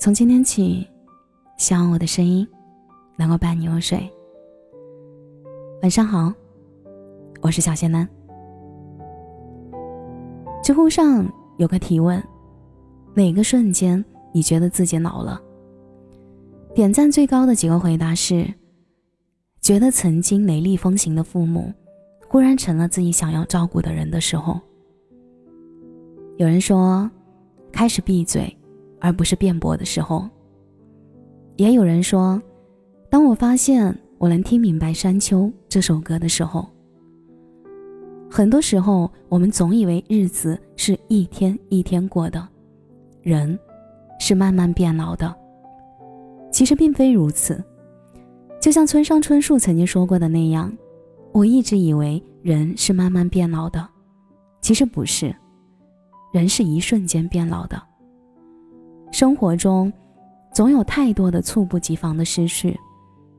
从今天起，希望我的声音能够伴你入睡。晚上好，我是小仙男。知乎上有个提问：哪个瞬间你觉得自己老了？点赞最高的几个回答是：觉得曾经雷厉风行的父母，忽然成了自己想要照顾的人的时候。有人说，开始闭嘴。而不是辩驳的时候。也有人说，当我发现我能听明白《山丘》这首歌的时候。很多时候，我们总以为日子是一天一天过的，人是慢慢变老的。其实并非如此。就像村上春树曾经说过的那样，我一直以为人是慢慢变老的，其实不是，人是一瞬间变老的。生活中，总有太多的猝不及防的失去，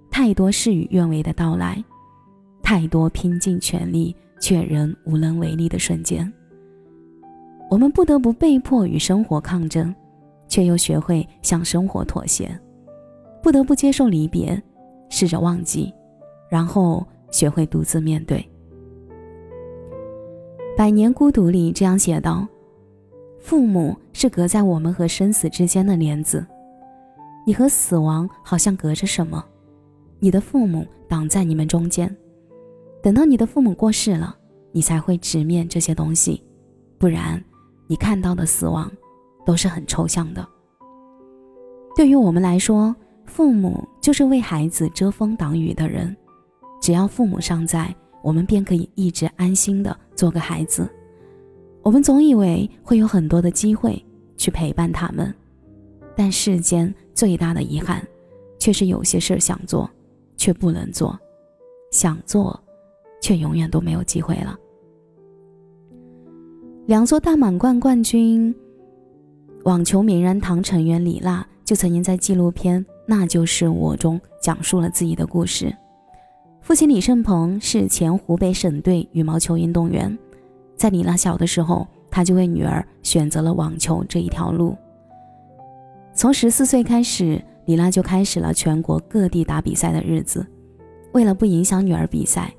太多事与愿违的到来，太多拼尽全力却仍无能为力的瞬间。我们不得不被迫与生活抗争，却又学会向生活妥协，不得不接受离别，试着忘记，然后学会独自面对。《百年孤独》里这样写道。父母是隔在我们和生死之间的帘子，你和死亡好像隔着什么，你的父母挡在你们中间。等到你的父母过世了，你才会直面这些东西，不然，你看到的死亡都是很抽象的。对于我们来说，父母就是为孩子遮风挡雨的人，只要父母尚在，我们便可以一直安心的做个孩子。我们总以为会有很多的机会去陪伴他们，但世间最大的遗憾，却是有些事想做，却不能做；想做，却永远都没有机会了。两座大满贯冠军网球名人堂成员李娜就曾经在纪录片《那就是我》中讲述了自己的故事。父亲李胜鹏是前湖北省队羽毛球运动员。在李娜小的时候，他就为女儿选择了网球这一条路。从十四岁开始，李娜就开始了全国各地打比赛的日子。为了不影响女儿比赛，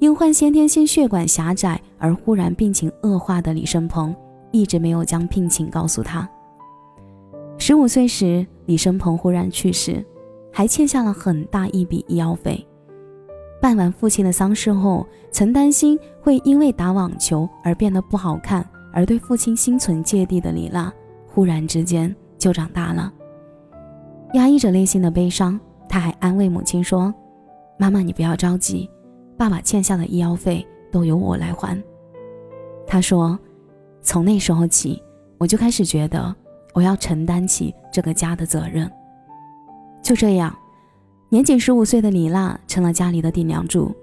因患先天性血管狭窄而忽然病情恶化的李胜鹏，一直没有将病情告诉她。十五岁时，李胜鹏忽然去世，还欠下了很大一笔医药费。办完父亲的丧事后，曾担心会因为打网球而变得不好看，而对父亲心存芥蒂的李娜，忽然之间就长大了。压抑着内心的悲伤，他还安慰母亲说：“妈妈，你不要着急，爸爸欠下的医药费都由我来还。”他说：“从那时候起，我就开始觉得我要承担起这个家的责任。”就这样。年仅十五岁的李娜成了家里的顶梁柱，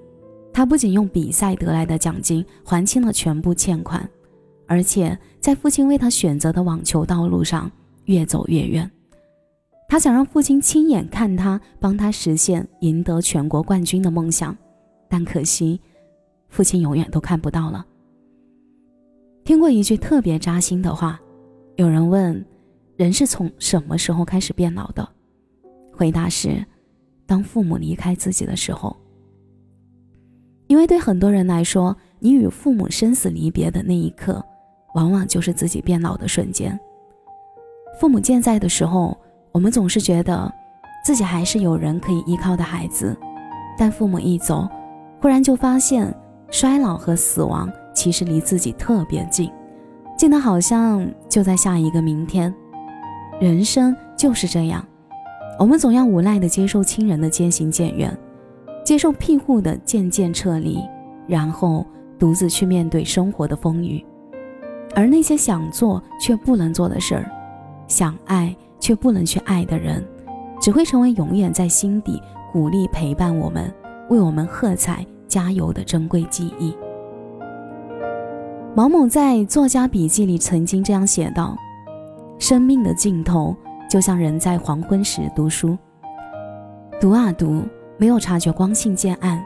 他不仅用比赛得来的奖金还清了全部欠款，而且在父亲为他选择的网球道路上越走越远。他想让父亲亲眼看他，帮他实现赢得全国冠军的梦想，但可惜，父亲永远都看不到了。听过一句特别扎心的话，有人问：人是从什么时候开始变老的？回答是。当父母离开自己的时候，因为对很多人来说，你与父母生死离别的那一刻，往往就是自己变老的瞬间。父母健在的时候，我们总是觉得自己还是有人可以依靠的孩子；但父母一走，忽然就发现衰老和死亡其实离自己特别近，近得好像就在下一个明天。人生就是这样。我们总要无奈地接受亲人的渐行渐远，接受庇护的渐渐撤离，然后独自去面对生活的风雨。而那些想做却不能做的事儿，想爱却不能去爱的人，只会成为永远在心底鼓励陪伴我们、为我们喝彩加油的珍贵记忆。毛某在《作家笔记》里曾经这样写道：“生命的尽头。”就像人在黄昏时读书，读啊读，没有察觉光线渐暗，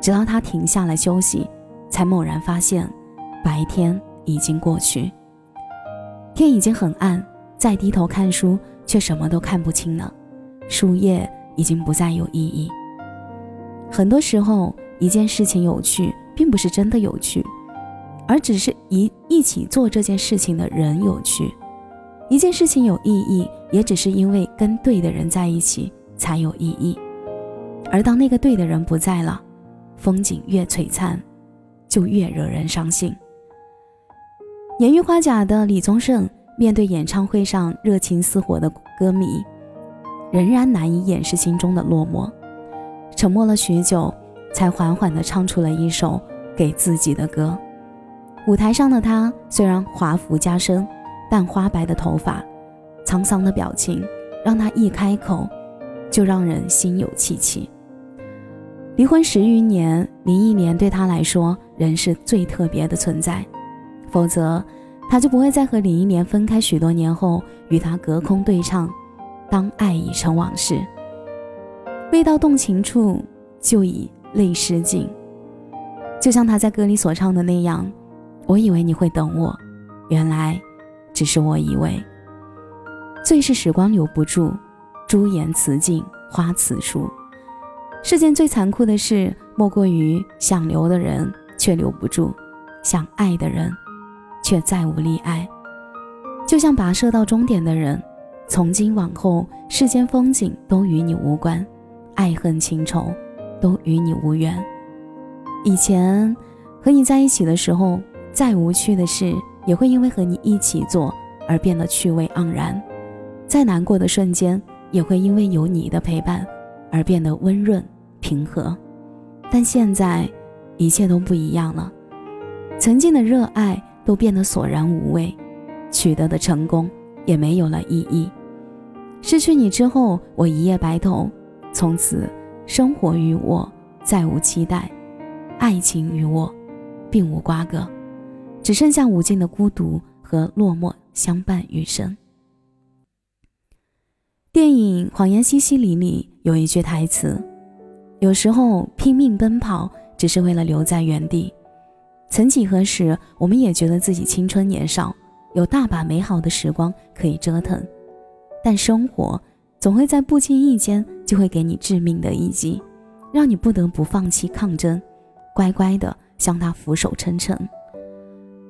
直到他停下来休息，才猛然发现，白天已经过去，天已经很暗。再低头看书，却什么都看不清了，树叶已经不再有意义。很多时候，一件事情有趣，并不是真的有趣，而只是一一起做这件事情的人有趣。一件事情有意义，也只是因为跟对的人在一起才有意义。而当那个对的人不在了，风景越璀璨，就越惹人伤心。年逾花甲的李宗盛面对演唱会上热情似火的歌迷，仍然难以掩饰心中的落寞。沉默了许久，才缓缓地唱出了一首给自己的歌。舞台上的他虽然华服加身，但花白的头发、沧桑的表情，让他一开口就让人心有戚戚。离婚十余年，林忆莲对他来说仍是最特别的存在，否则他就不会在和林忆莲分开许多年后，与他隔空对唱《当爱已成往事》。未到动情处，就已泪湿尽。就像他在歌里所唱的那样：“我以为你会等我，原来只是我以为。”最是时光留不住，朱颜辞镜花辞树。世间最残酷的事，莫过于想留的人却留不住，想爱的人却再无力爱。就像跋涉到终点的人，从今往后，世间风景都与你无关。爱恨情仇，都与你无缘。以前和你在一起的时候，再无趣的事，也会因为和你一起做而变得趣味盎然；再难过的瞬间，也会因为有你的陪伴而变得温润平和。但现在，一切都不一样了，曾经的热爱都变得索然无味，取得的成功也没有了意义。失去你之后，我一夜白头。从此，生活与我再无期待，爱情与我并无瓜葛，只剩下无尽的孤独和落寞相伴余生。电影《谎言西西里》里有一句台词：“有时候拼命奔跑，只是为了留在原地。曾几何时，我们也觉得自己青春年少，有大把美好的时光可以折腾，但生活……”总会在不经意间就会给你致命的一击，让你不得不放弃抗争，乖乖的向他俯首称臣。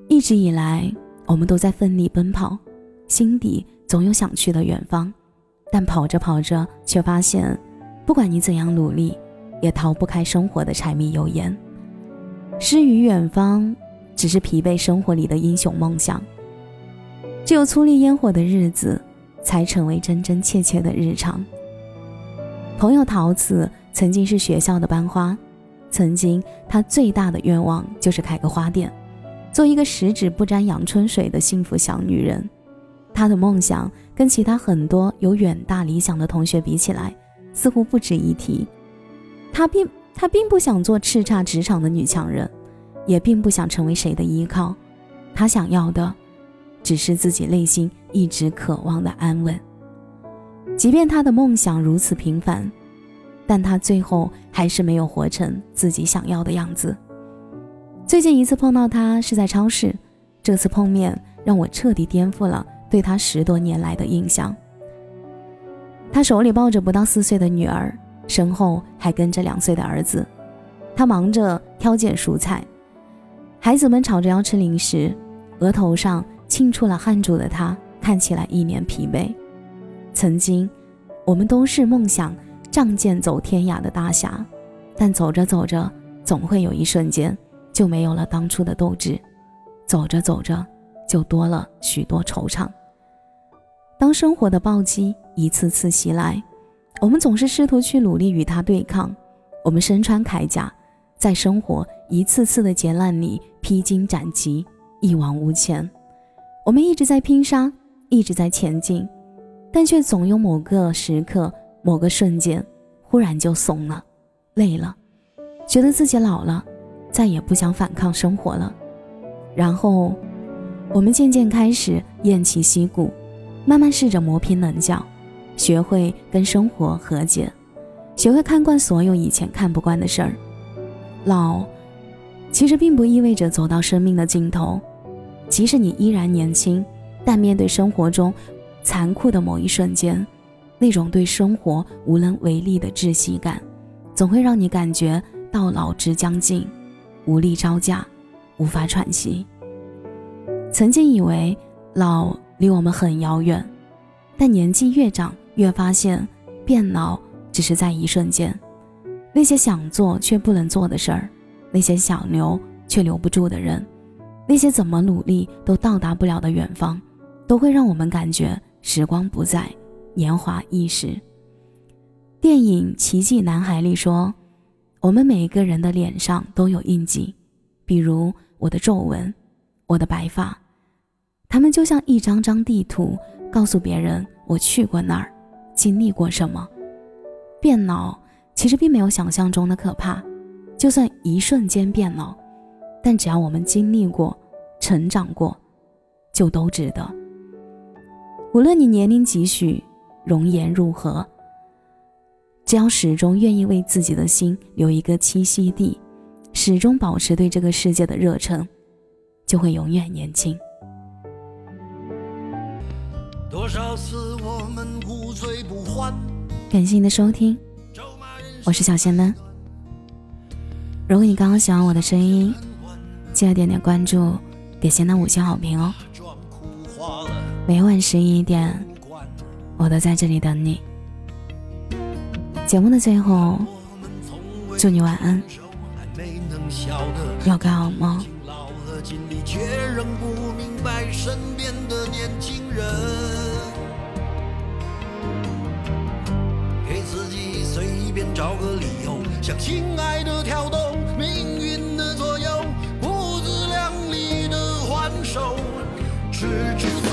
一直以来，我们都在奋力奔跑，心底总有想去的远方，但跑着跑着，却发现，不管你怎样努力，也逃不开生活的柴米油盐。诗与远方，只是疲惫生活里的英雄梦想。只有粗粝烟火的日子。才成为真真切切的日常。朋友桃子曾经是学校的班花，曾经她最大的愿望就是开个花店，做一个十指不沾阳春水的幸福小女人。她的梦想跟其他很多有远大理想的同学比起来，似乎不值一提。她并她并不想做叱咤职场的女强人，也并不想成为谁的依靠。她想要的。只是自己内心一直渴望的安稳。即便他的梦想如此平凡，但他最后还是没有活成自己想要的样子。最近一次碰到他是在超市，这次碰面让我彻底颠覆了对他十多年来的印象。他手里抱着不到四岁的女儿，身后还跟着两岁的儿子。他忙着挑拣蔬菜，孩子们吵着要吃零食，额头上。沁出了汗珠的他，看起来一脸疲惫。曾经，我们都是梦想仗剑走天涯的大侠，但走着走着，总会有一瞬间就没有了当初的斗志。走着走着，就多了许多惆怅。当生活的暴击一次次袭来，我们总是试图去努力与它对抗。我们身穿铠甲，在生活一次次的劫难里披荆斩棘，一往无前。我们一直在拼杀，一直在前进，但却总有某个时刻、某个瞬间，忽然就怂了、累了，觉得自己老了，再也不想反抗生活了。然后，我们渐渐开始偃旗息鼓，慢慢试着磨平棱角，学会跟生活和解，学会看惯所有以前看不惯的事儿。老，其实并不意味着走到生命的尽头。即使你依然年轻，但面对生活中残酷的某一瞬间，那种对生活无能为力的窒息感，总会让你感觉到老之将近，无力招架，无法喘息。曾经以为老离我们很遥远，但年纪越长，越发现变老只是在一瞬间。那些想做却不能做的事儿，那些想留却留不住的人，那些怎么努力都到达不了的远方，都会让我们感觉时光不再，年华易逝。电影《奇迹男孩》里说，我们每一个人的脸上都有印记，比如我的皱纹，我的白发，他们就像一张张地图，告诉别人我去过那儿，经历过什么。变老。其实并没有想象中的可怕，就算一瞬间变老，但只要我们经历过、成长过，就都值得。无论你年龄几许、容颜如何，只要始终愿意为自己的心留一个栖息地，始终保持对这个世界的热忱，就会永远年轻。多少次我们无醉不欢。感谢你的收听。我是小仙们。如果你刚刚喜欢我的声音，记得点点关注，点心的五星好评哦。每晚十一点，我都在这里等你。节目的最后，祝你晚安，要个好梦。心里却仍不明白身边的年轻人，给自己随便找个理由，向心爱的挑逗，命运的左右，不自量力的还手，痴痴。